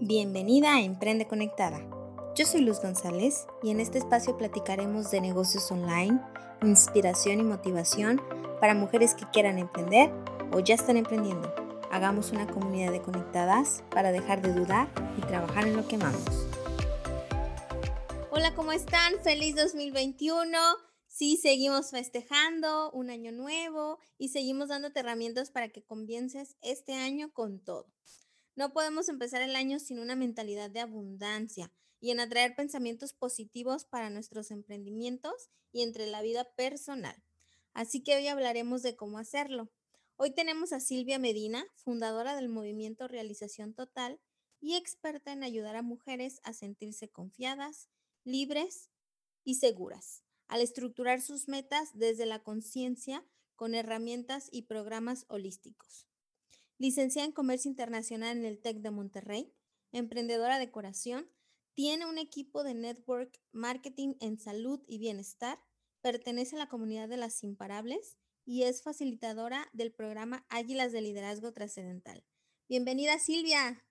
Bienvenida a Emprende Conectada. Yo soy Luz González y en este espacio platicaremos de negocios online, inspiración y motivación para mujeres que quieran emprender o ya están emprendiendo. Hagamos una comunidad de conectadas para dejar de dudar y trabajar en lo que amamos. Hola, ¿cómo están? Feliz 2021. Sí, seguimos festejando un año nuevo y seguimos dándote herramientas para que comiences este año con todo. No podemos empezar el año sin una mentalidad de abundancia y en atraer pensamientos positivos para nuestros emprendimientos y entre la vida personal. Así que hoy hablaremos de cómo hacerlo. Hoy tenemos a Silvia Medina, fundadora del movimiento Realización Total y experta en ayudar a mujeres a sentirse confiadas, libres y seguras, al estructurar sus metas desde la conciencia con herramientas y programas holísticos licenciada en Comercio Internacional en el TEC de Monterrey, emprendedora de corazón, tiene un equipo de network marketing en salud y bienestar, pertenece a la comunidad de las imparables y es facilitadora del programa Águilas de Liderazgo Trascendental. Bienvenida Silvia.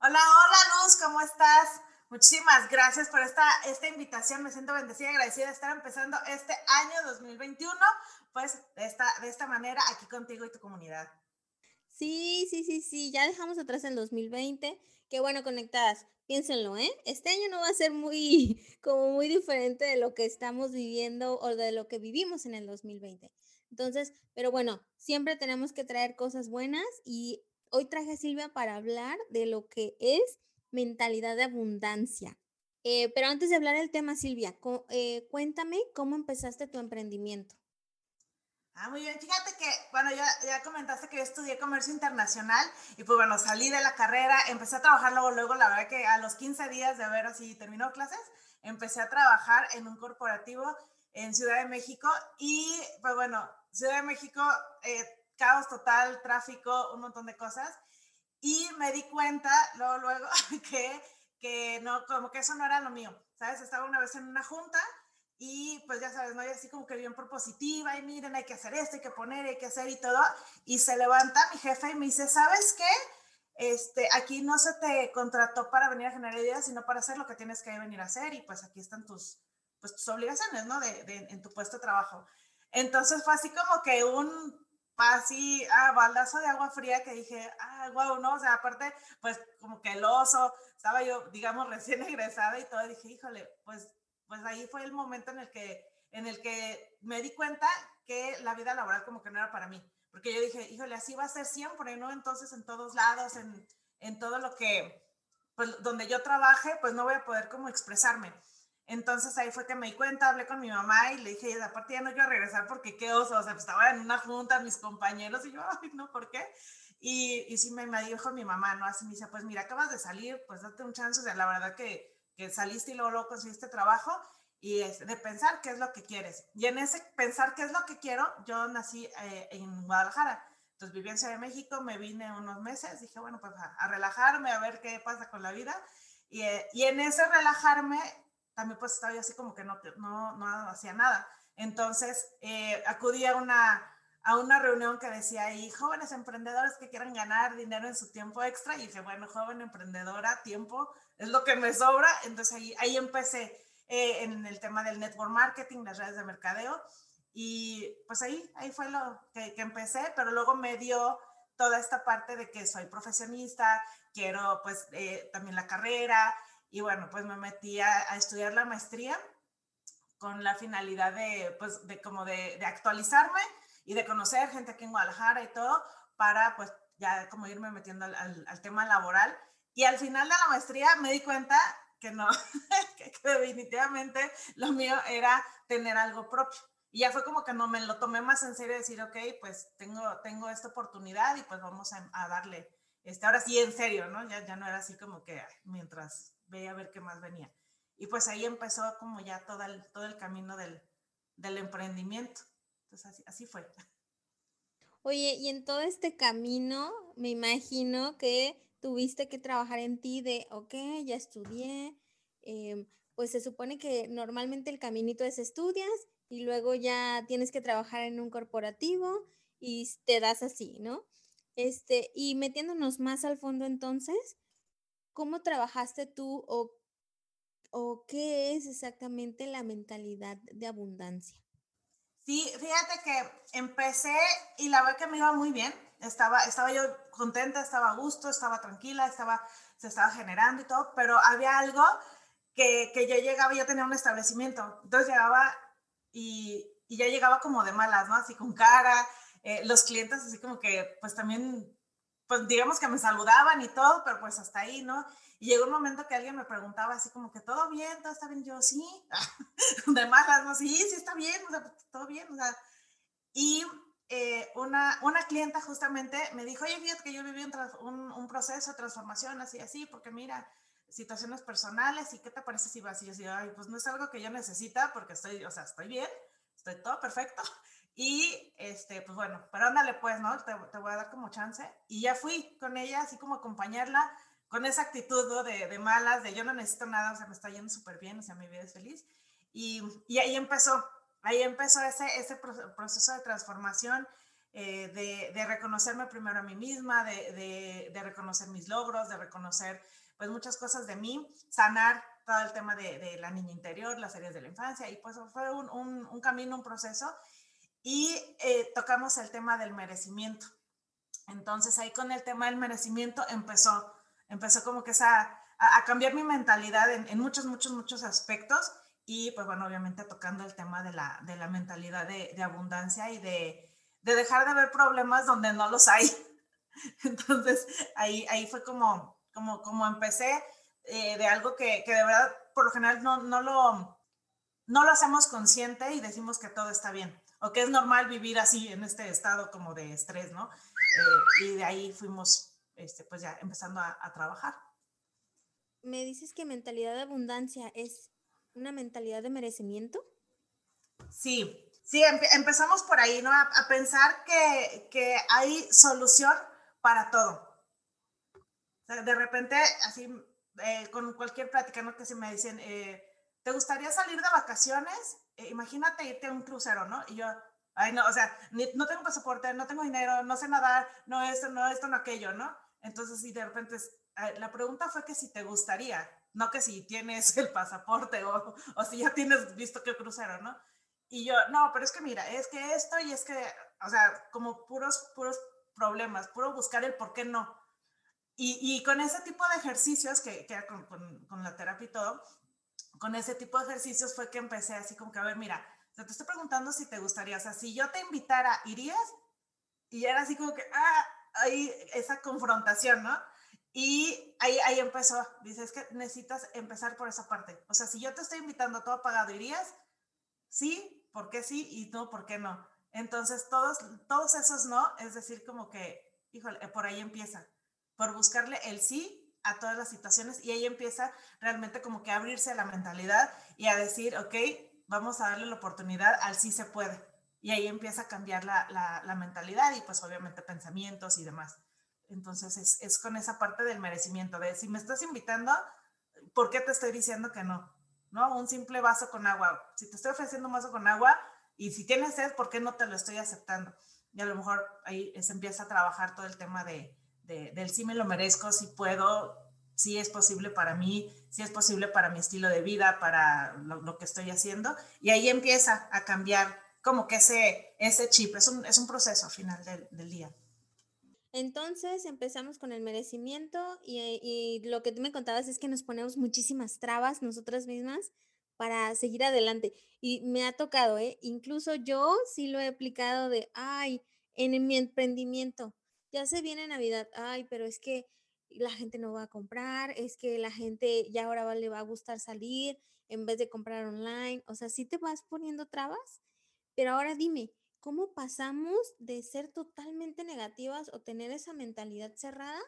Hola, hola Luz, ¿cómo estás? Muchísimas gracias por esta, esta invitación. Me siento bendecida y agradecida de estar empezando este año 2021, pues de esta, de esta manera aquí contigo y tu comunidad. Sí, sí, sí, sí, ya dejamos atrás el 2020. Qué bueno, conectadas. Piénsenlo, ¿eh? Este año no va a ser muy, como muy diferente de lo que estamos viviendo o de lo que vivimos en el 2020. Entonces, pero bueno, siempre tenemos que traer cosas buenas y hoy traje a Silvia para hablar de lo que es mentalidad de abundancia. Eh, pero antes de hablar del tema, Silvia, eh, cuéntame cómo empezaste tu emprendimiento. Ah, muy bien. Fíjate que, bueno, ya, ya comentaste que yo estudié comercio internacional y pues bueno, salí de la carrera, empecé a trabajar luego, luego, la verdad que a los 15 días de haber así terminado clases, empecé a trabajar en un corporativo en Ciudad de México y pues bueno, Ciudad de México, eh, caos total, tráfico, un montón de cosas y me di cuenta luego, luego que, que no, como que eso no era lo mío, ¿sabes? Estaba una vez en una junta y pues ya sabes, ¿no? Y así como que bien propositiva, y miren, hay que hacer esto, hay que poner, hay que hacer y todo. Y se levanta mi jefe y me dice, ¿sabes qué? Este, aquí no se te contrató para venir a generar ideas, sino para hacer lo que tienes que venir a hacer. Y pues aquí están tus, pues, tus obligaciones, ¿no? De, de, en tu puesto de trabajo. Entonces fue así como que un así, ah, baldazo de agua fría que dije, ah, wow, ¿no? O sea, aparte, pues como que el oso, estaba yo, digamos, recién egresada y todo, dije, híjole, pues pues ahí fue el momento en el que, en el que me di cuenta que la vida laboral como que no era para mí. Porque yo dije, híjole, así va a ser siempre, ¿no? Entonces, en todos lados, en, en todo lo que, pues, donde yo trabaje, pues no voy a poder como expresarme. Entonces ahí fue que me di cuenta, hablé con mi mamá y le dije, aparte ya no quiero regresar porque qué oso, o sea, pues, estaba en una junta, mis compañeros, y yo, ay, no, ¿por qué? Y, y sí me, me dijo mi mamá, ¿no? Así me dice, pues mira, acabas de salir, pues date un chance, o sea, la verdad que que saliste y luego, luego conseguiste trabajo y es de pensar qué es lo que quieres. Y en ese pensar qué es lo que quiero, yo nací eh, en Guadalajara. Entonces viví en Ciudad de México, me vine unos meses, dije, bueno, pues a, relajarme, a ver qué pasa con la vida. Y, eh, y, en ese relajarme, también pues estaba yo así como que no, no, no hacía nada. Entonces eh, acudí a una, a una reunión que decía ahí, jóvenes emprendedores que quieran ganar dinero en su tiempo extra. Y dije, bueno, joven emprendedora, tiempo, es lo que me sobra. Entonces ahí, ahí empecé eh, en el tema del network marketing, las redes de mercadeo. Y pues ahí, ahí fue lo que, que empecé, pero luego me dio toda esta parte de que soy profesionista, quiero pues eh, también la carrera y bueno, pues me metí a, a, estudiar la maestría con la finalidad de pues de como de, de, actualizarme y de conocer gente aquí en Guadalajara y todo para pues ya como irme metiendo al, al, al tema laboral y al final de la maestría me di cuenta que no, que, definitivamente lo mío era tener algo propio. Y ya fue como que no me lo tomé más en serio, decir, ok, pues tengo, tengo esta oportunidad y pues vamos a, a darle, este, ahora sí en serio, ¿no? Ya, ya no era así como que mientras veía a ver qué más venía. Y pues ahí empezó como ya todo el, todo el camino del, del emprendimiento. Entonces así, así fue. Oye, y en todo este camino, me imagino que tuviste que trabajar en ti de, ok, ya estudié, eh, pues se supone que normalmente el caminito es estudias y luego ya tienes que trabajar en un corporativo y te das así, ¿no? Este, y metiéndonos más al fondo entonces, ¿cómo trabajaste tú o, o qué es exactamente la mentalidad de abundancia? Sí, fíjate que empecé y la verdad que me iba muy bien. Estaba, estaba yo contenta, estaba a gusto, estaba tranquila, estaba, se estaba generando y todo, pero había algo que, que yo llegaba, yo tenía un establecimiento, entonces llegaba y, y ya llegaba como de malas, ¿no? Así con cara, eh, los clientes así como que pues también, pues digamos que me saludaban y todo, pero pues hasta ahí, ¿no? Y llegó un momento que alguien me preguntaba así como que todo bien, todo está bien, yo sí, de malas, no, sí, sí está bien, o sea, todo bien, o sea, y eh, una, una clienta justamente me dijo, oye, fíjate que yo viví un, un, proceso de transformación así, así, porque mira, situaciones personales y qué te parece si vas y yo decía, ay, pues no es algo que yo necesita porque estoy, o sea, estoy bien, estoy todo perfecto. Y, este, pues bueno, pero ándale pues, ¿no? Te, te voy a dar como chance. Y ya fui con ella, así como acompañarla con esa actitud ¿no? de, de, malas, de yo no necesito nada, o sea, me está yendo súper bien, o sea, mi vida es feliz. Y, y, ahí empezó, ahí empezó ese, ese proceso de transformación, eh, de, de, reconocerme primero a mí misma, de, de, reconocer mis logros, de reconocer pues muchas cosas de mí, sanar todo el tema de, la niña interior, las heridas de la infancia, y pues fue un, un, un camino, un proceso, y eh, tocamos el tema del merecimiento. Entonces ahí con el tema del merecimiento empezó empezó como que esa, a, a cambiar mi mentalidad en, muchos, muchos, muchos aspectos y pues bueno, obviamente tocando el tema de la, de la mentalidad de, de abundancia y de, de, dejar de ver problemas donde no los hay. Entonces ahí, ahí fue como, como, como empecé eh, de algo que, que, de verdad por lo general no, no, lo, no lo hacemos consciente y decimos que todo está bien o que es normal vivir así en este estado como de estrés, ¿no? Eh, y de ahí fuimos este, pues ya empezando a, a, trabajar. Me dices que mentalidad de abundancia es una mentalidad de merecimiento. Sí, sí, empe empezamos por ahí, ¿no? A, a pensar que, que, hay solución para todo. O sea, de repente, así, eh, con cualquier plática, ¿no? Que se me dicen, eh, ¿te gustaría salir de vacaciones? Eh, imagínate irte a un crucero, ¿no? Y yo, ay, no, o sea, ni, no tengo pasaporte, no tengo dinero, no sé nadar, no esto, no esto, no aquello, ¿no? Entonces, si de repente, la pregunta fue que si te gustaría, no que si tienes el pasaporte o, o si ya tienes visto que crucero, ¿no? Y yo, no, pero es que mira, es que esto y es que, o sea, como puros, puros problemas, puro buscar el por qué no. Y, y con ese tipo de ejercicios, que, que con, con, con, la terapia y todo, con ese tipo de ejercicios fue que empecé así como que, a ver, mira, te estoy preguntando si te gustaría, o sea, si yo te invitara, ¿irías? Y era así como que, ah, ahí esa confrontación, ¿no? Y ahí, ahí empezó, dices que necesitas empezar por esa parte. O sea, si yo te estoy invitando todo pagado, ¿irías? Sí, ¿por qué sí? Y no, ¿por qué no? Entonces, todos, todos esos no, es decir, como que, híjole, por ahí empieza, por buscarle el sí a todas las situaciones y ahí empieza realmente como que a abrirse la mentalidad y a decir, ok, vamos a darle la oportunidad al sí se puede y ahí empieza a cambiar la, la, la mentalidad y pues obviamente pensamientos y demás. Entonces es, es, con esa parte del merecimiento, de si me estás invitando, ¿por qué te estoy diciendo que no? ¿No? Un simple vaso con agua. Si te estoy ofreciendo un vaso con agua y si tienes sed, ¿por qué no te lo estoy aceptando? Y a lo mejor ahí se empieza a trabajar todo el tema de, de, del sí me lo merezco, si puedo, si es posible para mí, si es posible para mi estilo de vida, para lo, lo que estoy haciendo. Y ahí empieza a cambiar como que ese, ese chip, es un, es un proceso al final del, del día. Entonces empezamos con el merecimiento y, y, lo que tú me contabas es que nos ponemos muchísimas trabas nosotras mismas para seguir adelante. Y me ha tocado, ¿eh? Incluso yo sí lo he aplicado de, ay, en mi emprendimiento, ya se viene Navidad, ay, pero es que la gente no va a comprar, es que la gente ya ahora le va a gustar salir en vez de comprar online. O sea, sí te vas poniendo trabas pero ahora dime, ¿cómo pasamos de ser totalmente negativas o tener esa mentalidad cerrada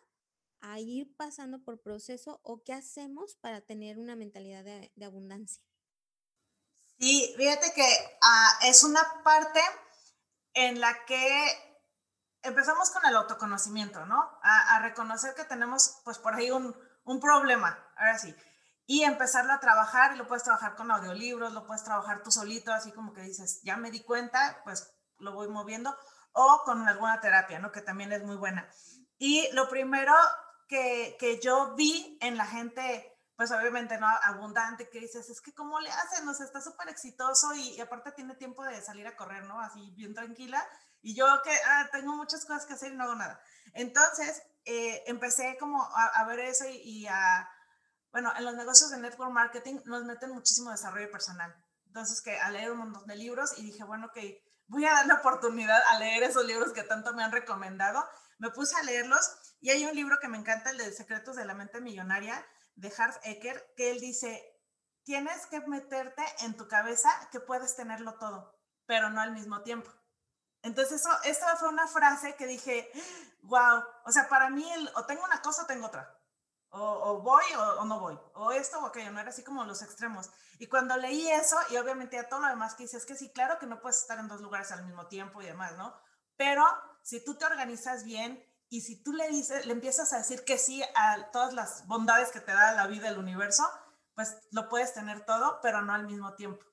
a ir pasando por proceso o qué hacemos para tener una mentalidad de, de abundancia? Sí, fíjate que uh, es una parte en la que empezamos con el autoconocimiento, ¿no? A, a reconocer que tenemos, pues por ahí un, un problema, ahora sí, y empezarlo a trabajar, y lo puedes trabajar con audiolibros, lo puedes trabajar tú solito, así como que dices, ya me di cuenta, pues lo voy moviendo, o con alguna terapia, ¿no? Que también es muy buena. Y lo primero que, que yo vi en la gente pues obviamente no abundante, que dices, es que cómo le hacen, o sea, está súper exitoso y, aparte tiene tiempo de salir a correr, ¿no? Así bien tranquila. Y yo que ah, tengo muchas cosas que hacer y no hago nada. Entonces, eh, empecé como a, ver eso y, a, bueno, en los negocios de network marketing nos meten muchísimo desarrollo personal. Entonces, que a leer un montón de libros y dije, bueno, ok, voy a dar la oportunidad a leer esos libros que tanto me han recomendado. Me puse a leerlos y hay un libro que me encanta, el de Secretos de la Mente Millonaria, de Harv Eker, que él dice, tienes que meterte en tu cabeza que puedes tenerlo todo, pero no al mismo tiempo. Entonces, eso, esta fue una frase que dije, wow, o sea, para mí, el, o tengo una cosa o tengo otra. O, voy o, no voy, o esto o aquello, no era así como los extremos. Y cuando leí eso, y obviamente a todo lo demás que dices, es que sí, claro que no puedes estar en dos lugares al mismo tiempo y demás, ¿no? Pero si tú te organizas bien y si tú le dices, le empiezas a decir que sí a todas las bondades que te da la vida, el universo, pues lo puedes tener todo, pero no al mismo tiempo.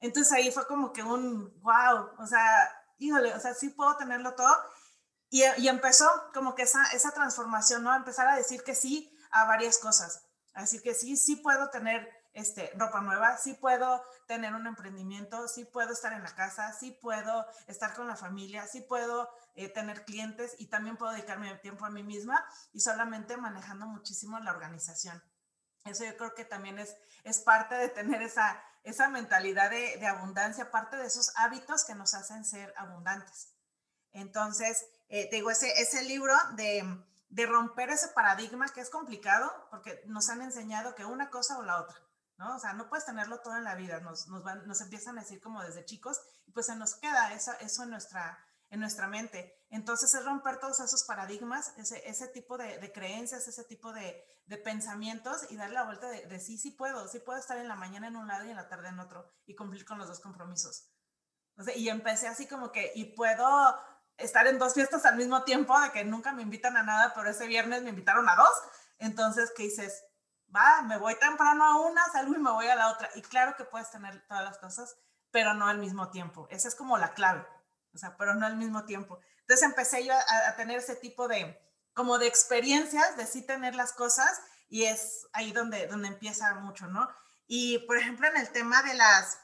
Entonces ahí fue como que un wow, o sea, híjole, o sea, sí puedo tenerlo todo. Y, empezó como que esa, esa transformación, ¿no? Empezar a decir que sí a varias cosas. Así que sí, sí puedo tener este, ropa nueva, sí puedo tener un emprendimiento, sí puedo estar en la casa, sí puedo estar con la familia, sí puedo eh, tener clientes y también puedo dedicarme tiempo a mí misma y solamente manejando muchísimo la organización. Eso yo creo que también es, es parte de tener esa, esa mentalidad de, de abundancia, parte de esos hábitos que nos hacen ser abundantes. Entonces, eh, te digo, ese, ese libro de, de romper ese paradigma que es complicado porque nos han enseñado que una cosa o la otra. ¿no? O sea, no puedes tenerlo todo en la vida, nos, nos, van, nos empiezan a decir como desde chicos y pues se nos queda eso, eso en, nuestra, en nuestra mente. Entonces es romper todos esos paradigmas, ese, ese tipo de, de, creencias, ese tipo de, de, pensamientos y darle la vuelta de, de, sí, sí puedo, sí puedo estar en la mañana en un lado y en la tarde en otro y cumplir con los dos compromisos. Y empecé así como que, y puedo estar en dos fiestas al mismo tiempo, de que nunca me invitan a nada, pero ese viernes me invitaron a dos. Entonces, ¿qué dices? va, me voy temprano a una, salgo y me voy a la otra. Y claro que puedes tener todas las cosas, pero no al mismo tiempo. Esa es como la clave, o sea, pero no al mismo tiempo. Entonces empecé yo a, tener ese tipo de, como de experiencias, de sí tener las cosas, y es ahí donde, donde empieza mucho, ¿no? Y, por ejemplo, en el tema de las,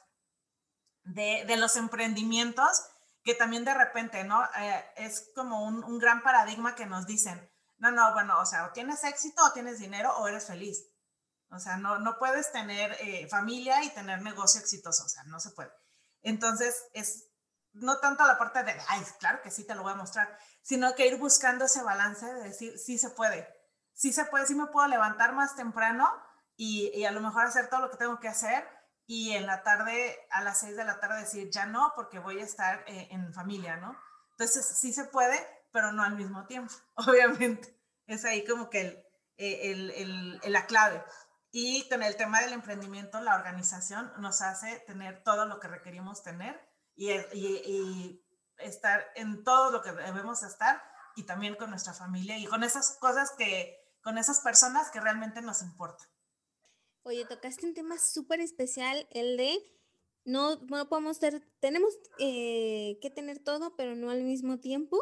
de, de los emprendimientos, que también de repente, ¿no? Eh, es como un, gran paradigma que nos dicen, no, no, bueno, o sea, o tienes éxito o tienes dinero o eres feliz. O sea, no, no puedes tener eh, familia y tener negocio exitoso, o sea, no se puede. Entonces, es no tanto la parte de, ay, claro que sí, te lo voy a mostrar, sino que ir buscando ese balance de decir, sí se puede, sí se puede, sí me puedo levantar más temprano y, y a lo mejor hacer todo lo que tengo que hacer y en la tarde, a las seis de la tarde decir, ya no, porque voy a estar eh, en familia, ¿no? Entonces, sí se puede, pero no al mismo tiempo, obviamente. Es ahí como que el, eh, el, el, la clave. Y con el tema del emprendimiento, la organización nos hace tener todo lo que requerimos tener y, y, estar en todo lo que debemos estar y también con nuestra familia y con esas cosas que, con esas personas que realmente nos importan. Oye, tocaste un tema súper especial, el de no, no podemos ser, tenemos eh, que tener todo, pero no al mismo tiempo.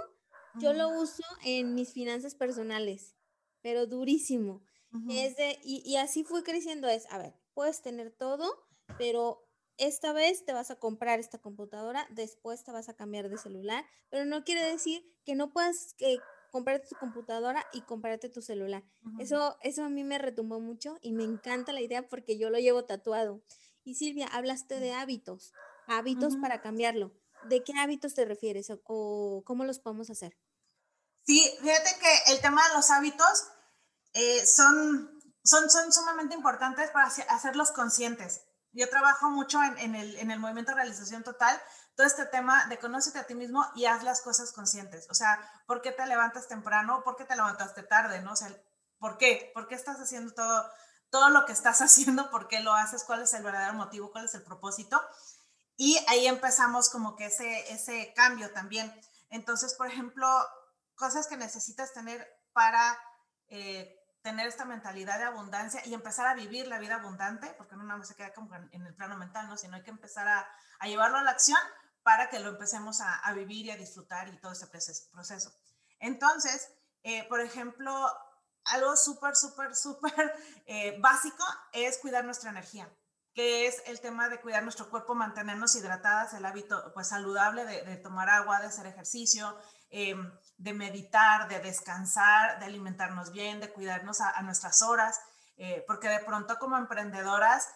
Yo lo uso en mis finanzas personales, pero durísimo. Es de, y, y, así fue creciendo, es, a ver, puedes tener todo, pero esta vez te vas a comprar esta computadora, después te vas a cambiar de celular, pero no quiere decir que no puedas que comprarte tu computadora y comprarte tu celular. Eso, eso a mí me retumbó mucho y me encanta la idea porque yo lo llevo tatuado. Y Silvia, hablaste de hábitos, hábitos para cambiarlo. ¿De qué hábitos te refieres o cómo los podemos hacer? Sí, fíjate que el tema de los hábitos eh, son, son, son sumamente importantes para hacerlos conscientes. Yo trabajo mucho en, el, en el movimiento de realización total, todo este tema de conócete a ti mismo y haz las cosas conscientes. O sea, ¿por qué te levantas temprano? ¿Por qué te levantaste tarde? ¿No? O ¿por qué? ¿Por qué estás haciendo todo, todo lo que estás haciendo? ¿Por qué lo haces? ¿Cuál es el verdadero motivo? ¿Cuál es el propósito? Y ahí empezamos como que ese, ese cambio también. Entonces, por ejemplo, cosas que necesitas tener para eh, tener esta mentalidad de abundancia y empezar a vivir la vida abundante, porque no nada más se queda como en el plano mental, ¿no? sino hay que empezar a, llevarlo a la acción para que lo empecemos a, a, vivir y a disfrutar y todo ese proceso. Entonces, eh, por ejemplo, algo súper, súper, súper eh, básico es cuidar nuestra energía que es el tema de cuidar nuestro cuerpo, mantenernos hidratadas, el hábito pues saludable de, tomar agua, de hacer ejercicio, em, de meditar, de descansar, de alimentarnos bien, de cuidarnos a, nuestras horas, eh, porque de pronto como emprendedoras,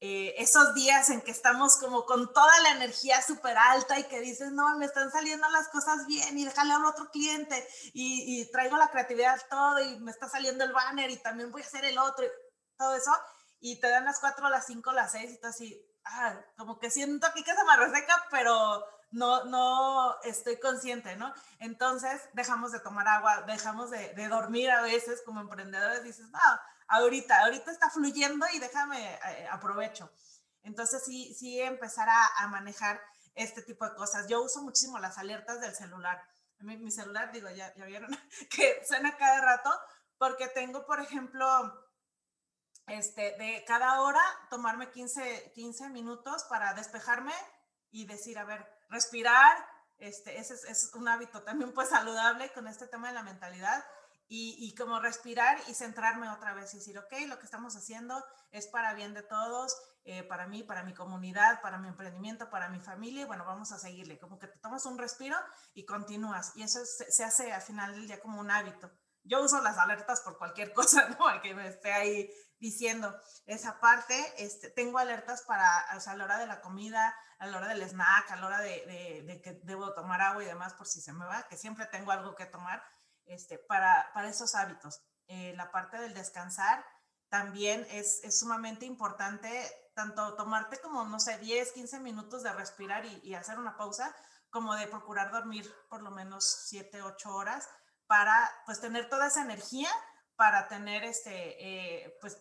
eh, esos días en que estamos como con toda la energía súper alta y que dices, no, me están saliendo las cosas bien y déjale a otro cliente y, y traigo la creatividad todo y me está saliendo el banner y también voy a hacer el otro, y todo eso y te dan las 4, las 5, las 6 y tú así, ah, como que siento aquí que se me reseca, pero no, no estoy consciente, ¿no? Entonces dejamos de tomar agua, dejamos de, de dormir a veces como emprendedores, dices, no, ahorita, ahorita está fluyendo y déjame, eh, aprovecho. Entonces sí, sí empezar a, a, manejar este tipo de cosas. Yo uso muchísimo las alertas del celular. Mi, mi celular, digo, ya, ya vieron que suena cada rato, porque tengo, por ejemplo, este, de cada hora tomarme 15, 15 minutos para despejarme y decir, a ver, respirar, este, ese es, un hábito también pues saludable con este tema de la mentalidad y, y, como respirar y centrarme otra vez y decir, ok, lo que estamos haciendo es para bien de todos, eh, para mí, para mi comunidad, para mi emprendimiento, para mi familia y bueno, vamos a seguirle, como que te tomas un respiro y continúas y eso se, se hace al final del día como un hábito yo uso las alertas por cualquier cosa, ¿no? que me esté ahí diciendo esa parte. Este, tengo alertas para, o sea, a la hora de la comida, a la hora del snack, a la hora de, de, que debo tomar agua y demás por si se me va, que siempre tengo algo que tomar este, para, para esos hábitos. Eh, la parte del descansar también es, es, sumamente importante, tanto tomarte como, no sé, 10, 15 minutos de respirar y, y hacer una pausa, como de procurar dormir por lo menos 7, 8 horas para pues tener toda esa energía para tener este, eh, pues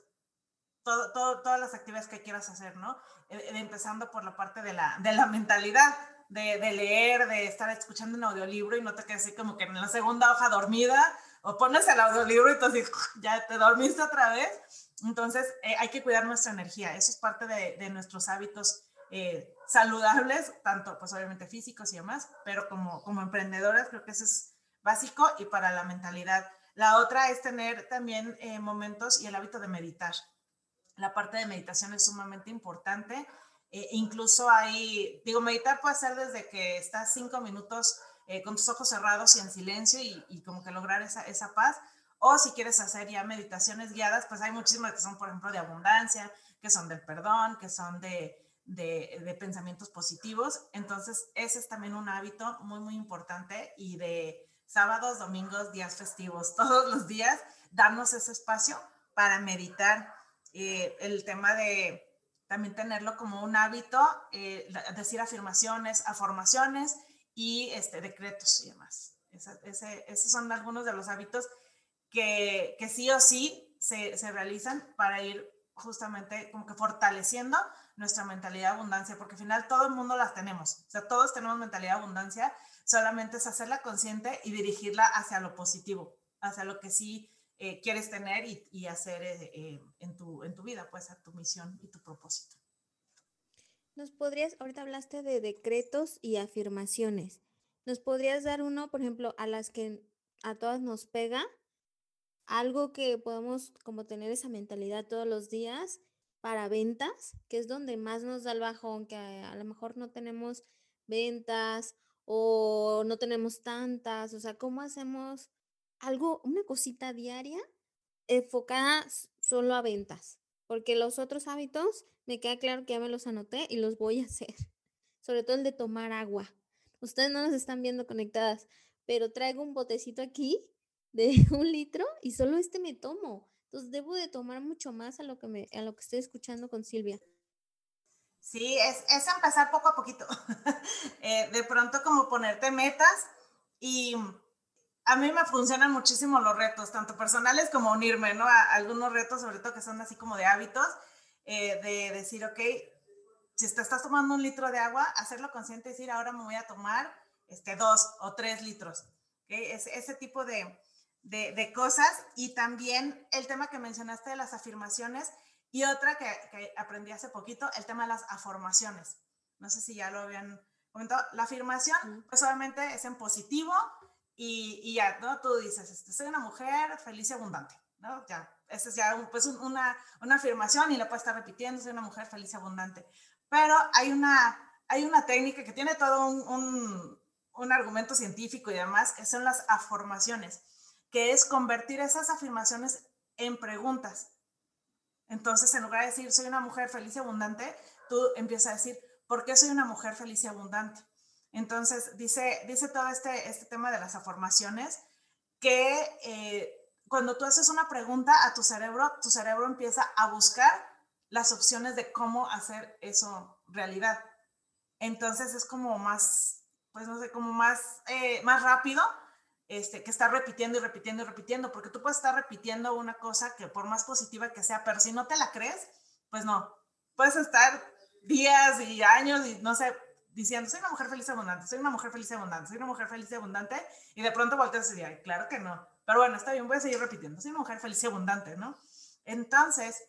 todo, todo, todas las actividades que quieras hacer, ¿no? Eh, empezando por la parte de la, de la mentalidad, de, de, leer, de estar escuchando un audiolibro y no te quedes así como que en la segunda hoja dormida o pones el audiolibro y entonces ya te dormiste otra vez. Entonces eh, hay que cuidar nuestra energía, eso es parte de, de nuestros hábitos saludables, tanto pues obviamente físicos y demás, pero como, como emprendedoras creo que eso es básico y para la mentalidad. La otra es tener también eh, momentos y el hábito de meditar. La parte de meditación es sumamente importante. Eh, incluso hay, digo, meditar puede ser desde que estás cinco minutos eh, con tus ojos cerrados y en silencio y, y, como que lograr esa, esa paz. O si quieres hacer ya meditaciones guiadas, pues hay muchísimas que son, por ejemplo, de abundancia, que son del perdón, que son de, de, de, pensamientos positivos. Entonces, ese es también un hábito muy, muy importante y de sábados, domingos, días festivos, todos los días, darnos ese espacio para meditar. Eh, el tema de también tenerlo como un hábito, eh, decir afirmaciones, afirmaciones y este, decretos y demás. esos son algunos de los hábitos que, que sí o sí se, se, realizan para ir justamente como que fortaleciendo nuestra mentalidad de abundancia, porque al final todo el mundo las tenemos, o sea, todos tenemos mentalidad de abundancia, solamente es hacerla consciente y dirigirla hacia lo positivo, hacia lo que sí eh, quieres tener y, hacer eh, eh, en, tu, en tu vida, pues a tu misión y tu propósito. ¿Nos podrías, ahorita hablaste de decretos y afirmaciones, ¿nos podrías dar uno, por ejemplo, a las que a todas nos pega? Algo que podemos como tener esa mentalidad todos los días para ventas, que es donde más nos da el bajón, que a, a lo mejor no tenemos ventas o no tenemos tantas, o sea, ¿cómo hacemos algo, una cosita diaria enfocada solo a ventas? Porque los otros hábitos me queda claro que ya me los anoté y los voy a hacer, sobre todo el de tomar agua. Ustedes no nos están viendo conectadas, pero traigo un botecito aquí de un litro y solo este me tomo. Entonces debo de tomar mucho más a lo que me a lo que estoy escuchando con Silvia. Sí, es, es empezar poco a poquito. eh, de pronto como ponerte metas y a mí me funcionan muchísimo los retos, tanto personales como unirme, ¿no? A, algunos retos, sobre todo que son así como de hábitos, eh, de decir, ok, si te estás tomando un litro de agua, hacerlo consciente y decir, ahora me voy a tomar este, dos o tres litros. ¿okay? Es, ese tipo de, de, de cosas. Y también el tema que mencionaste de las afirmaciones, y otra que, aprendí hace poquito, el tema de las afirmaciones. No sé si ya lo habían comentado. La afirmación, pues obviamente es en positivo y, y ya, ¿no? Tú dices, este, soy una mujer feliz y abundante, ¿no? Ya, esa es ya pues una, una afirmación y la puedes estar repitiendo, soy una mujer feliz y abundante. Pero hay una, hay una técnica que tiene todo un, un, un argumento científico y demás, que son las afirmaciones, que es convertir esas afirmaciones en preguntas. Entonces, en lugar de decir, soy una mujer feliz y abundante, tú empiezas a decir, ¿por qué soy una mujer feliz y abundante? Entonces, dice, dice todo este, este tema de las afirmaciones que eh, cuando tú haces una pregunta a tu cerebro, tu cerebro empieza a buscar las opciones de cómo hacer eso realidad. Entonces es como más, pues no sé, como más, eh, más rápido este, que estar repitiendo y repitiendo y repitiendo, porque tú puedes estar repitiendo una cosa que por más positiva que sea, pero si no te la crees, pues no, puedes estar días y años y no sé, diciendo, soy una mujer feliz y abundante, soy una mujer feliz y abundante, soy una mujer feliz y abundante, y de pronto volteas y dices, claro que no, pero bueno, está bien, voy a seguir repitiendo, soy una mujer feliz y abundante, ¿no? Entonces,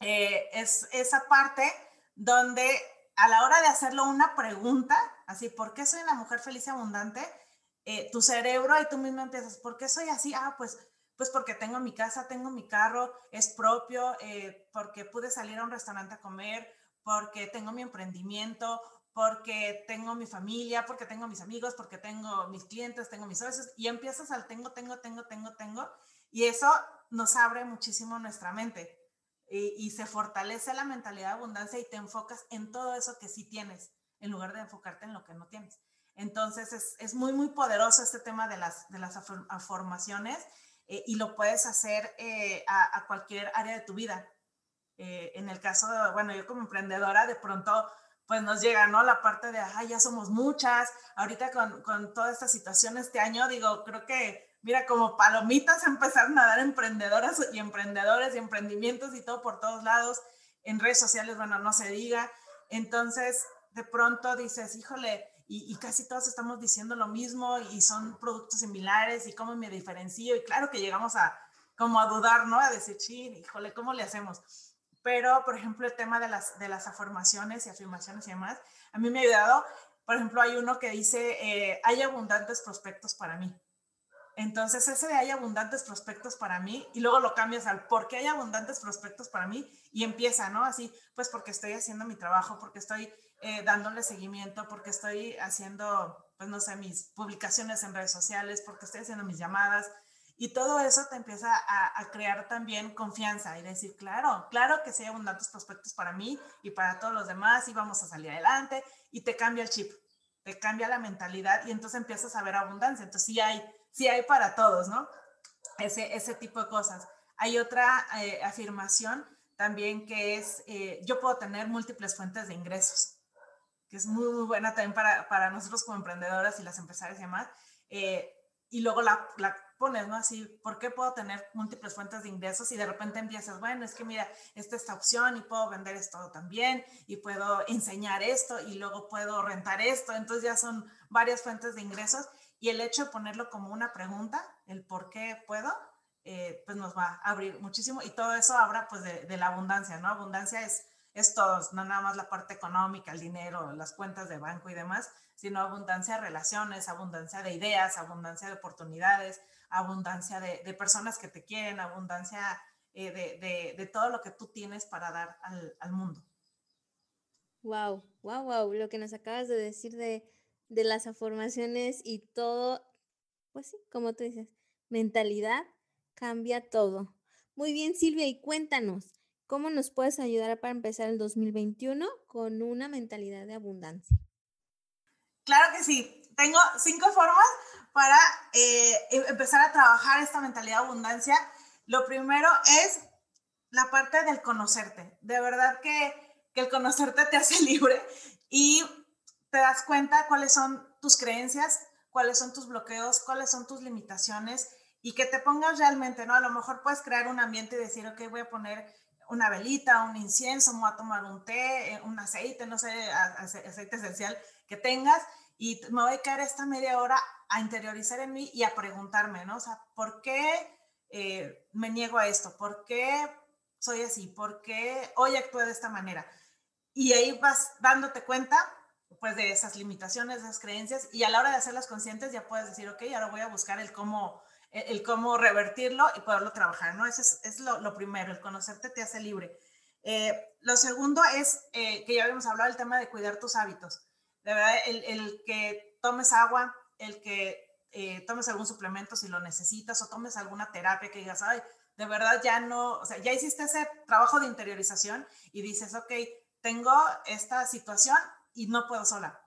eh, es esa parte donde a la hora de hacerlo una pregunta, así, ¿por qué soy una mujer feliz y abundante? Eh, tu cerebro y tú mismo empiezas, ¿por qué soy así? Ah, pues, pues porque tengo mi casa, tengo mi carro, es propio, eh, porque pude salir a un restaurante a comer, porque tengo mi emprendimiento, porque tengo mi familia, porque tengo mis amigos, porque tengo mis clientes, tengo mis socios, y empiezas al tengo, tengo, tengo, tengo, tengo, y eso nos abre muchísimo nuestra mente. Y, y se fortalece la mentalidad de abundancia y te enfocas en todo eso que sí tienes, en lugar de enfocarte en lo que no tienes. Entonces es, es, muy, muy poderoso este tema de las, de las formaciones eh, y lo puedes hacer eh, a, cualquier área de tu vida. Eh, en el caso, bueno, yo como emprendedora, de pronto, pues nos llega, ¿no? La parte de, ay, ya somos muchas. Ahorita con, con toda esta situación este año, digo, creo que, mira, como palomitas empezaron a dar emprendedoras y emprendedores y emprendimientos y todo por todos lados. En redes sociales, bueno, no se diga. Entonces, de pronto dices, híjole, y, casi todos estamos diciendo lo mismo y son productos similares y cómo me diferencio. Y claro que llegamos a como a dudar, ¿no? A decir, sí, híjole, ¿cómo le hacemos? Pero, por ejemplo, el tema de las, de las afirmaciones y afirmaciones y demás, a mí me ha ayudado. Por ejemplo, hay uno que dice, eh, hay abundantes prospectos para mí. Entonces, ese de hay abundantes prospectos para mí, y luego lo cambias al por qué hay abundantes prospectos para mí, y empieza, ¿no? Así, pues porque estoy haciendo mi trabajo, porque estoy eh, dándole seguimiento, porque estoy haciendo, pues no sé, mis publicaciones en redes sociales, porque estoy haciendo mis llamadas. Y todo eso te empieza a, a crear también confianza y decir, claro, claro que sí hay abundantes prospectos para mí y para todos los demás y vamos a salir adelante y te cambia el chip, te cambia la mentalidad y entonces empiezas a ver abundancia. Entonces sí hay, sí hay para todos, ¿no? Ese, ese tipo de cosas. Hay otra eh, afirmación también que es, eh, yo puedo tener múltiples fuentes de ingresos que es muy, muy buena también para, para nosotros como emprendedoras y las empresarias y demás. Eh, y luego la, la, pones, ¿no? Así, ¿por qué puedo tener múltiples fuentes de ingresos? Y de repente empiezas, bueno, es que mira, esta esta opción y puedo vender esto también y puedo enseñar esto y luego puedo rentar esto. Entonces ya son varias fuentes de ingresos y el hecho de ponerlo como una pregunta, el por qué puedo, eh, pues nos va a abrir muchísimo y todo eso habla pues de, de la abundancia, ¿no? Abundancia es es todo, no nada más la parte económica, el dinero, las cuentas de banco y demás, sino abundancia de relaciones, abundancia de ideas, abundancia de oportunidades, abundancia de, de personas que te quieren, abundancia eh, de, de, de, todo lo que tú tienes para dar al, al, mundo. Wow, wow, wow, lo que nos acabas de decir de, de las afirmaciones y todo, pues sí, como tú dices, mentalidad cambia todo. Muy bien, Silvia, y cuéntanos, ¿Cómo nos puedes ayudar para empezar el 2021 con una mentalidad de abundancia? Claro que sí. Tengo cinco formas para eh, em, empezar a trabajar esta mentalidad de abundancia. Lo primero es la parte del conocerte. De verdad que, que el conocerte te hace libre y te das cuenta cuáles son tus creencias, cuáles son tus bloqueos, cuáles son tus limitaciones y que te pongas realmente, ¿no? A lo mejor puedes crear un ambiente y decir, ok, voy a poner una velita, un incienso, me voy a tomar un té, eh, un aceite, no sé, aceite esencial que tengas y me voy a quedar esta media hora a interiorizar en mí y a preguntarme, ¿no? O sea, ¿por qué eh, me niego a esto? ¿Por qué soy así? ¿Por qué hoy actúo de esta manera? Y ahí vas dándote cuenta pues de esas limitaciones, esas creencias, y a la hora de hacerlas conscientes ya puedes decir, ok, ahora voy a buscar el cómo, el, cómo revertirlo y poderlo trabajar, ¿no? Eso es, lo, primero, el conocerte te hace libre. Eh, lo segundo es, eh, que ya habíamos hablado, el tema de cuidar tus hábitos. De verdad, el, que tomes agua, el que eh, tomes algún suplemento si lo necesitas o tomes alguna terapia que digas, ay, de verdad ya no, o sea, ya hiciste ese trabajo de interiorización y dices, ok, tengo esta situación y no puedo sola.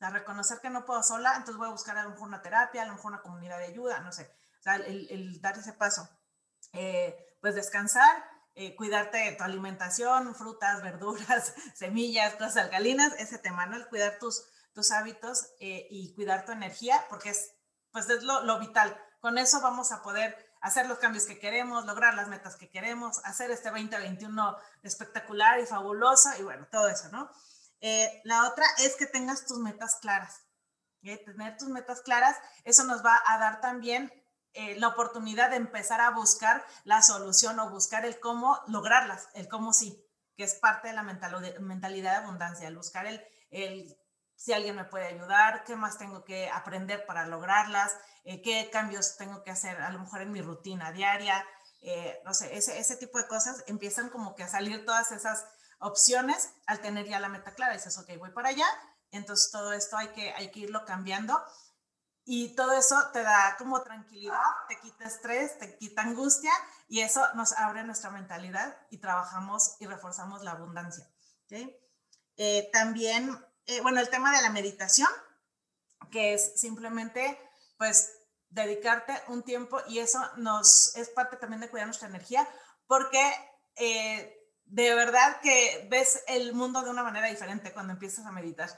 O reconocer que no puedo sola, entonces voy a buscar a lo mejor una terapia, a lo mejor una comunidad de ayuda, no sé. El, dar ese paso. Eh, pues descansar, eh, cuidarte de tu alimentación, frutas, verduras, semillas, cosas alcalinas, ese tema, ¿no? El cuidar tus, tus hábitos eh, y cuidar tu energía, porque es, pues es lo, vital. Con eso vamos a poder hacer los cambios que queremos, lograr las metas que queremos, hacer este 2021 espectacular y fabuloso y bueno, todo eso, ¿no? La otra es que tengas tus metas claras. Tener tus metas claras, eso nos va a dar también eh, la oportunidad de empezar a buscar la solución o buscar el cómo lograrlas, el cómo sí, que es parte de la mentalidad de abundancia, el buscar el, el si alguien me puede ayudar, qué más tengo que aprender para lograrlas, eh, qué cambios tengo que hacer a lo mejor en mi rutina diaria, no sé, ese, ese tipo de cosas empiezan como que a salir todas esas opciones al tener ya la meta clara. Dices, ok, voy para allá. Entonces todo esto hay que, hay que irlo cambiando. Y todo eso te da como tranquilidad, te quita estrés, te quita angustia y eso nos abre nuestra mentalidad y trabajamos y reforzamos la abundancia. Eh, también, eh, bueno, el tema de la meditación, que es simplemente, pues, dedicarte un tiempo y eso nos es parte también de cuidar nuestra energía, porque eh, de verdad que ves el mundo de una manera diferente cuando empiezas a meditar.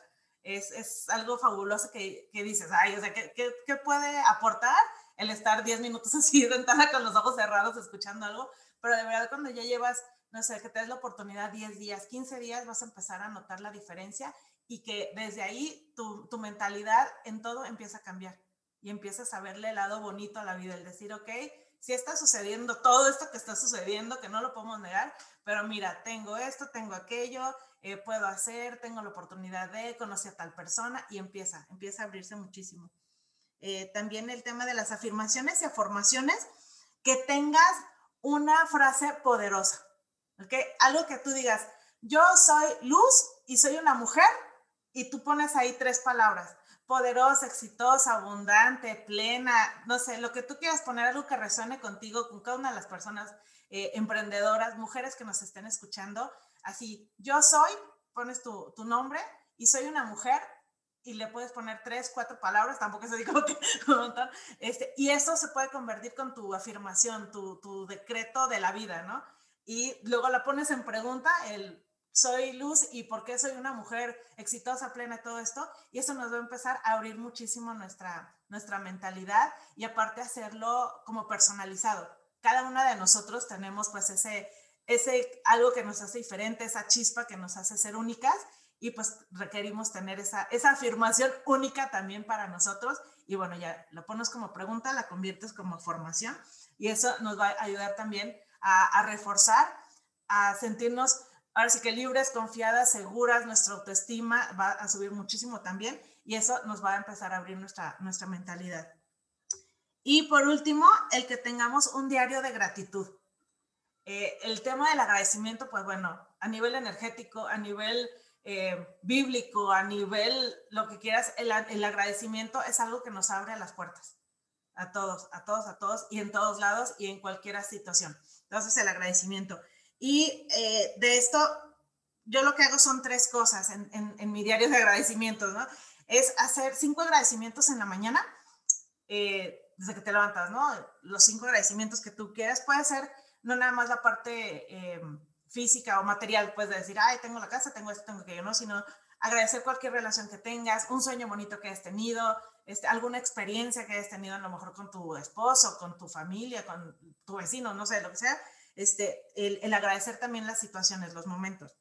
Es, es algo fabuloso que, que, dices, ay, o sea, ¿qué, ¿qué, puede aportar el estar 10 minutos así sentada con los ojos cerrados escuchando algo? Pero de verdad cuando ya llevas, no sé, que te des la oportunidad 10 días, 15 días, vas a empezar a notar la diferencia y que desde ahí tu, tu mentalidad en todo empieza a cambiar y empiezas a verle el lado bonito a la vida, el decir, ok, si está sucediendo todo esto que está sucediendo, que no lo podemos negar, pero mira, tengo esto, tengo aquello, eh, puedo hacer, tengo la oportunidad de conocer a tal persona y empieza, empieza a abrirse muchísimo. Eh, también el tema de las afirmaciones y afirmaciones, que tengas una frase poderosa, ¿ok? Algo que tú digas, yo soy luz y soy una mujer y tú pones ahí tres palabras poderosa, exitosa, abundante, plena, no sé, lo que tú quieras poner, algo que resuene contigo, con cada una de las personas eh, emprendedoras, mujeres que nos estén escuchando. Así, yo soy, pones tu, tu, nombre y soy una mujer y le puedes poner tres, cuatro palabras, tampoco se digo que un montón, este, y eso se puede convertir con tu afirmación, tu, tu decreto de la vida, ¿no? Y luego la pones en pregunta, el soy luz y por qué soy una mujer exitosa, plena, todo esto. Y eso nos va a empezar a abrir muchísimo nuestra, nuestra mentalidad y aparte hacerlo como personalizado. Cada una de nosotros tenemos pues ese, ese algo que nos hace diferente, esa chispa que nos hace ser únicas y pues requerimos tener esa, esa afirmación única también para nosotros. Y bueno, ya lo pones como pregunta, la conviertes como formación y eso nos va a ayudar también a, a reforzar, a sentirnos Ahora sí que libres, confiadas, seguras, nuestra autoestima va a subir muchísimo también y eso nos va a empezar a abrir nuestra, nuestra mentalidad. Y por último, el que tengamos un diario de gratitud. Eh, el tema del agradecimiento, pues bueno, a nivel energético, a nivel eh, bíblico, a nivel lo que quieras, el, el, agradecimiento es algo que nos abre las puertas a todos, a todos, a todos y en todos lados y en cualquier situación. Entonces, el agradecimiento. Y eh, de esto, yo lo que hago son tres cosas en, mi diario de agradecimientos, ¿no? Es hacer cinco agradecimientos en la mañana, eh, desde que te levantas, ¿no? Los cinco agradecimientos que tú quieras. Puede ser no nada más la parte eh, física o material, pues de decir, ay, tengo la casa, tengo esto, tengo aquello, no, sino agradecer cualquier relación que tengas, un sueño bonito que hayas tenido, este, alguna experiencia que hayas tenido a lo mejor con tu esposo, con tu familia, con tu vecino, no sé, lo que sea, este, el, agradecer también las situaciones, los momentos.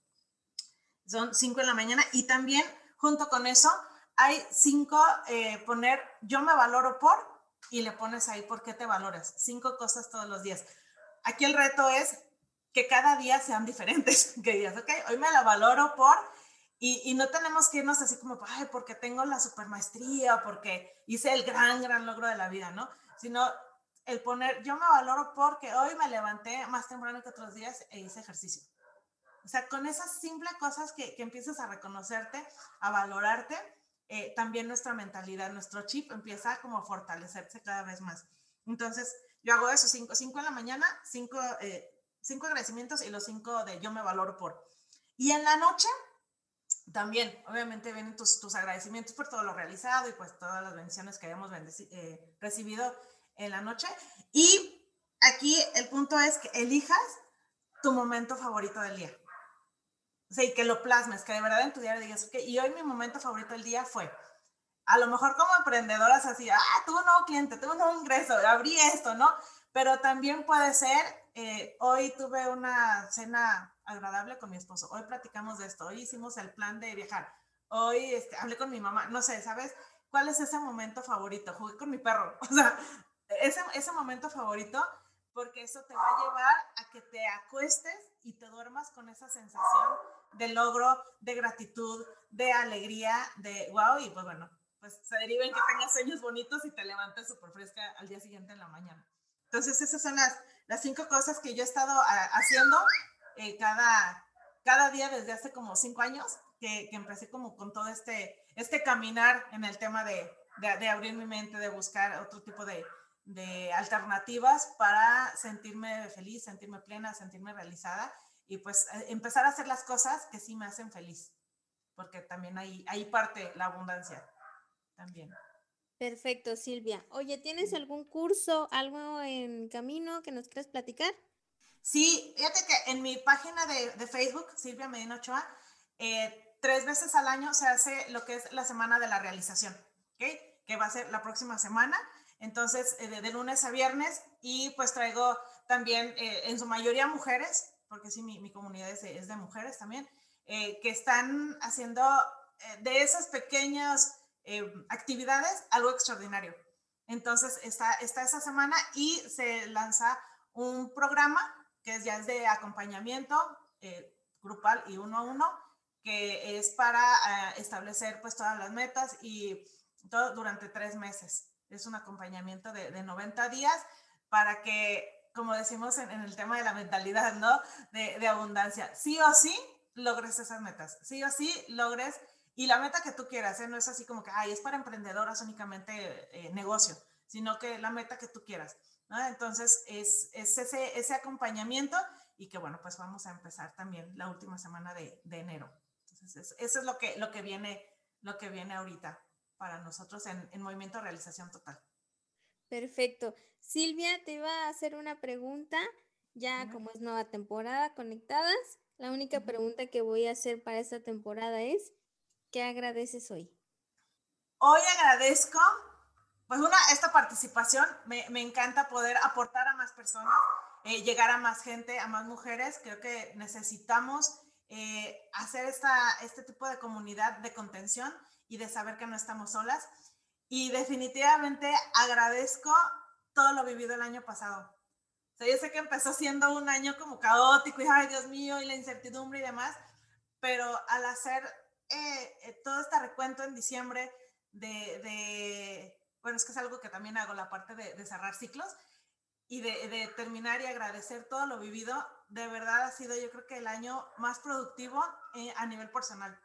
Son cinco en la mañana y también junto con eso hay cinco, eh, poner yo me valoro por y le pones ahí por qué te valoras. Cinco cosas todos los días. Aquí el reto es que cada día sean diferentes, que digas, ok, hoy me la valoro por Y, no tenemos que irnos así como, ay, porque tengo la supermaestría, porque hice el gran, gran logro de la vida, ¿no? Sino el poner, yo me valoro porque hoy me levanté más temprano que otros días e hice ejercicio. O sea, con esas simples cosas que, que empiezas a reconocerte, a valorarte, eh, también nuestra mentalidad, nuestro chip empieza como a fortalecerse cada vez más. Entonces, yo hago eso, cinco, cinco en la mañana, cinco, eh, cinco agradecimientos y los cinco de yo me valoro por. Y en la noche, también, obviamente, vienen tus, tus agradecimientos por todo lo realizado y pues todas las bendiciones que hayamos eh, recibido en la noche. Y aquí el punto es que elijas tu momento favorito del día. O sea, y que lo plasmes, que de verdad en tu diario digas, ok, y hoy mi momento favorito del día fue, a lo mejor como emprendedoras así, ah, tuve un nuevo cliente, tuve un nuevo ingreso, abrí esto, ¿no? Pero también puede ser, eh, hoy tuve una cena agradable con mi esposo, hoy platicamos de esto, hoy hicimos el plan de viajar, hoy este, hablé con mi mamá, no sé, ¿sabes? ¿Cuál es ese momento favorito? Jugué con mi perro, o sea, ese, ese momento favorito, porque eso te va a llevar a que te acuestes y te duermas con esa sensación de logro, de gratitud, de alegría, de wow, y pues bueno, pues se deriva en que tengas sueños bonitos y te levantes súper fresca al día siguiente en la mañana. Entonces, esas son las, las cinco cosas que yo he estado ah, haciendo eh, cada, cada día desde hace como cinco años, que, que, empecé como con todo este, este caminar en el tema de, de, de abrir mi mente, de buscar otro tipo de, de alternativas para sentirme feliz, sentirme plena, sentirme realizada y pues eh, empezar a hacer las cosas que sí me hacen feliz, porque también ahí, ahí parte la abundancia también. Perfecto, Silvia. Oye, ¿tienes algún curso, algo en camino que nos quieras platicar? Sí, fíjate que en mi página de, de Facebook, Silvia Medina Ochoa, eh, tres veces al año se hace lo que es la semana de la realización, ¿ok? Que va a ser la próxima semana. Entonces, eh, de, lunes a viernes y pues traigo también eh, en su mayoría mujeres, porque sí, mi, comunidad es de, es de, mujeres también, que están haciendo de esas pequeñas actividades, algo extraordinario. Entonces está, está esa semana y se lanza un programa que es, ya es de acompañamiento eh, grupal y uno a uno, que es para eh, establecer pues todas las metas y todo durante tres meses. Es un acompañamiento de, de 90 días para que, como decimos en, en, el tema de la mentalidad, ¿no? De, de abundancia, sí o sí logres esas metas, sí o sí logres y la meta que tú quieras, ¿eh? no es así como que, ay, es para emprendedoras únicamente eh, negocio, sino que la meta que tú quieras. Entonces, es, es ese, ese, acompañamiento y que, bueno, pues vamos a empezar también la última semana de, de enero. Entonces, eso es lo que, lo, que viene, lo que viene ahorita para nosotros en, en Movimiento Realización Total. Perfecto. Silvia, te iba a hacer una pregunta, ya como es nueva temporada, conectadas. La única pregunta que voy a hacer para esta temporada es, ¿Qué agradeces hoy? Hoy agradezco, pues una, esta participación, me, me encanta poder aportar a más personas, eh, llegar a más gente, a más mujeres. Creo que necesitamos eh, hacer esta, este tipo de comunidad de contención y de saber que no estamos solas. Y definitivamente agradezco todo lo vivido el año pasado. O yo sé que empezó siendo un año como caótico y, ay, Dios mío, y la incertidumbre y demás, pero al hacer eh, eh, todo este recuento en diciembre de, bueno, es que es algo que también hago, la parte de, de cerrar ciclos y de, de, terminar y agradecer todo lo vivido, de verdad ha sido yo creo que el año más productivo eh, a nivel personal,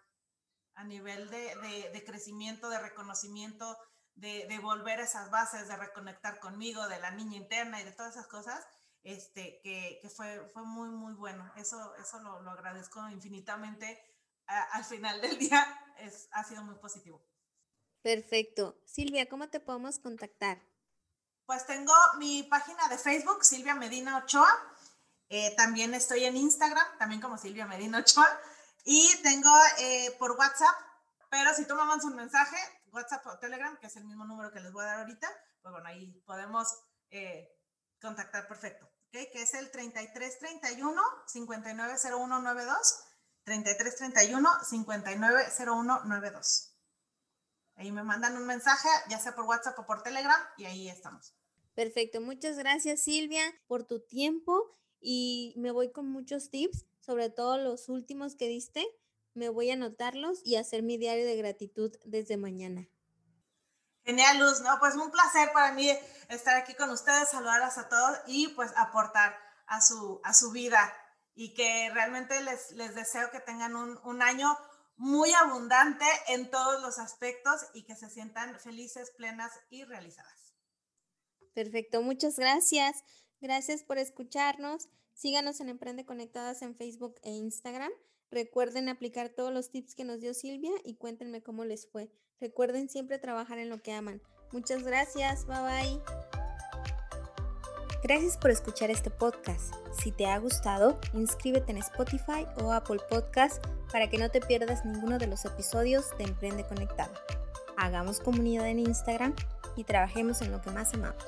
a nivel de, de crecimiento, de reconocimiento, de, volver a esas bases, de reconectar conmigo, de la niña interna y de todas esas cosas, este, que, que fue, fue muy, muy bueno. Eso, eso lo, lo agradezco infinitamente al final del día es, ha sido muy positivo. Perfecto. Silvia, ¿cómo te podemos contactar? Pues tengo mi página de Facebook, Silvia Medina Ochoa. Eh, también estoy en Instagram, también como Silvia Medina Ochoa. Y tengo eh, por WhatsApp, pero si tú me mandas un mensaje, WhatsApp o Telegram, que es el mismo número que les voy a dar ahorita, pues bueno, ahí podemos eh, contactar perfecto. Que es el 3331 590192 3331 590192. Ahí me mandan un mensaje, ya sea por WhatsApp o por Telegram, y ahí estamos. Perfecto, muchas gracias Silvia por tu tiempo y me voy con muchos tips, sobre todo los últimos que diste, me voy a anotarlos y hacer mi diario de gratitud desde mañana. Genial, Luz, ¿no? Pues un placer para mí estar aquí con ustedes, saludarlas a todos y pues aportar a su, a su vida y que realmente les, les deseo que tengan un, un año muy abundante en todos los aspectos y que se sientan felices, plenas y realizadas. Perfecto, muchas gracias. Gracias por escucharnos. Síganos en Emprende Conectadas en Facebook e Instagram. Recuerden aplicar todos los tips que nos dio Silvia y cuéntenme cómo les fue. Recuerden siempre trabajar en lo que aman. Muchas gracias. Bye bye. Gracias por escuchar este podcast. Si te ha gustado, inscríbete en Spotify o Apple Podcast para que no te pierdas ninguno de los episodios de Emprende Conectado. Hagamos comunidad en Instagram y trabajemos en lo que más amamos.